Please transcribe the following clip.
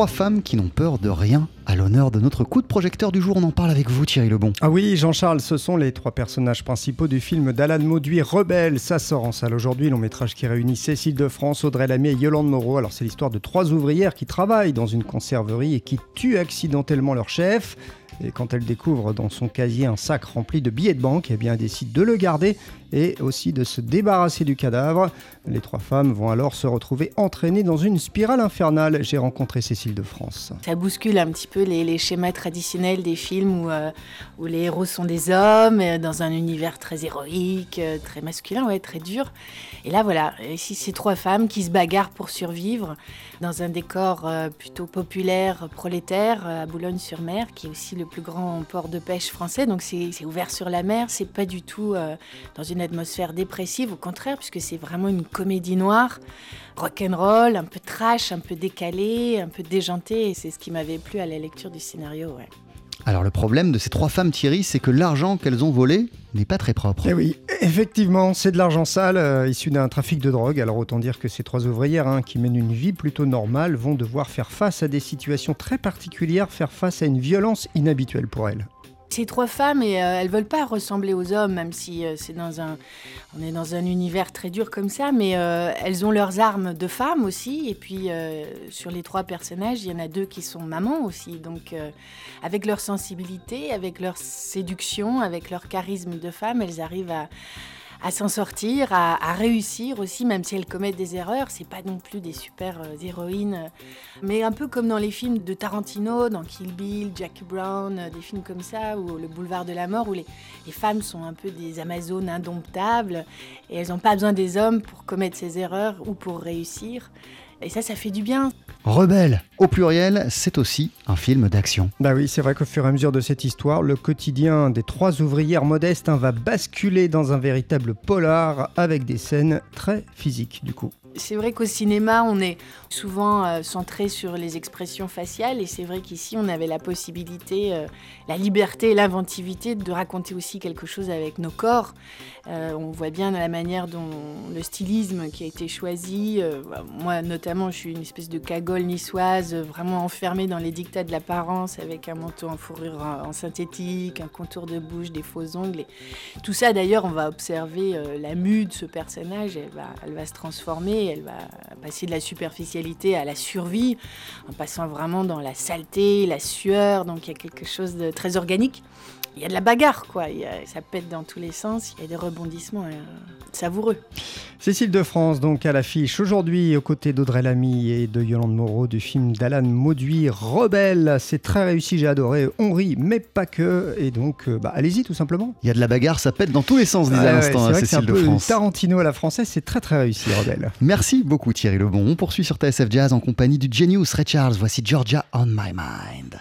trois femmes qui n'ont peur de rien. À l'honneur de notre coup de projecteur du jour, on en parle avec vous Thierry Lebon. Ah oui, Jean-Charles, ce sont les trois personnages principaux du film d'Alan Mauduit, Rebelle. Ça sort en salle aujourd'hui, long métrage qui réunit Cécile de France, Audrey Lamy et Yolande Moreau. Alors c'est l'histoire de trois ouvrières qui travaillent dans une conserverie et qui tuent accidentellement leur chef. Et quand elle découvre dans son casier un sac rempli de billets de banque, eh bien, elle décide de le garder et aussi de se débarrasser du cadavre. Les trois femmes vont alors se retrouver entraînées dans une spirale infernale. J'ai rencontré Cécile de France. Ça bouscule un petit peu les, schémas traditionnels des films où, euh, où, les héros sont des hommes, euh, dans un univers très héroïque, euh, très masculin, ouais, très dur. Et là, voilà, ici, c'est trois femmes qui se bagarrent pour survivre dans un décor plutôt populaire, prolétaire, à Boulogne-sur-Mer, qui est aussi le plus grand port de pêche français. Donc, c'est ouvert sur la mer, c'est pas du tout dans une atmosphère dépressive, au contraire, puisque c'est vraiment une comédie noire, rock'n'roll, un peu trash, un peu décalé, un peu déjanté, et c'est ce qui m'avait plu à la lecture du scénario. Alors le problème de ces trois femmes, Thierry, c'est que l'argent qu'elles ont volé n'est pas très propre. Eh oui, effectivement, c'est de l'argent sale euh, issu d'un trafic de drogue. Alors autant dire que ces trois ouvrières hein, qui mènent une vie plutôt normale vont devoir faire face à des situations très particulières, faire face à une violence inhabituelle pour elles. Ces trois femmes, et euh, elles veulent pas ressembler aux hommes, même si euh, c'est dans un, on est dans un univers très dur comme ça, mais euh, elles ont leurs armes de femmes aussi. Et puis sur les trois personnages, il y en a deux qui sont mamans aussi. Donc avec leur sensibilité, avec leur séduction, avec leur charisme de femme, elles arrivent à à s'en sortir, à, réussir aussi, même si elles commettent des erreurs. C'est pas non plus des super euh, héroïnes, mais un peu comme dans les films de Tarantino, dans Kill Bill, Jackie Brown, euh, des films comme ça, ou Le Boulevard de la Mort, où les, les femmes sont un peu des Amazones indomptables et elles n'ont pas besoin des hommes pour commettre ces erreurs ou pour réussir. Et ça, ça fait du bien. Rebelle, au pluriel, c'est aussi un film d'action. Bah oui, c'est vrai qu'au fur et à mesure de cette histoire, le quotidien des trois ouvrières modestes hein, va basculer dans un véritable polar avec des scènes très physiques du coup. C'est vrai qu'au cinéma, on est souvent euh, centré sur les expressions faciales et c'est vrai qu'ici, on avait la possibilité, euh, la liberté et l'inventivité de raconter aussi quelque chose avec nos corps. Euh, on voit bien la manière dont le stylisme qui a été choisi, moi notamment, je suis une espèce de cagole niçoise, vraiment enfermée dans les dictats de l'apparence avec un manteau en fourrure en, synthétique, un contour de bouche, des faux ongles. tout ça, d'ailleurs, on va observer la mue de ce personnage, elle va, elle va se transformer elle va passer de la superficialité à la survie, en passant vraiment dans la saleté, la sueur, donc il y a quelque chose de très organique il y a de la bagarre, quoi. ça pète dans tous les sens. Il y a des rebondissements euh, savoureux. Cécile de France, donc à l'affiche aujourd'hui, aux côtés d'Audrey Lamy et de Yolande Moreau, du film d'Alan Mauduit, Rebelle. C'est très réussi, j'ai adoré. On rit, mais pas que. Et donc, euh, bah, allez-y, tout simplement. Il y a de la bagarre, ça pète dans tous les sens, disait à l'instant, hein, Cécile de France. Tarantino à la française, c'est très très réussi, Rebelle. Merci beaucoup, Thierry Lebon. On poursuit sur TSF Jazz en compagnie du Genius Ray Charles. Voici Georgia on My Mind.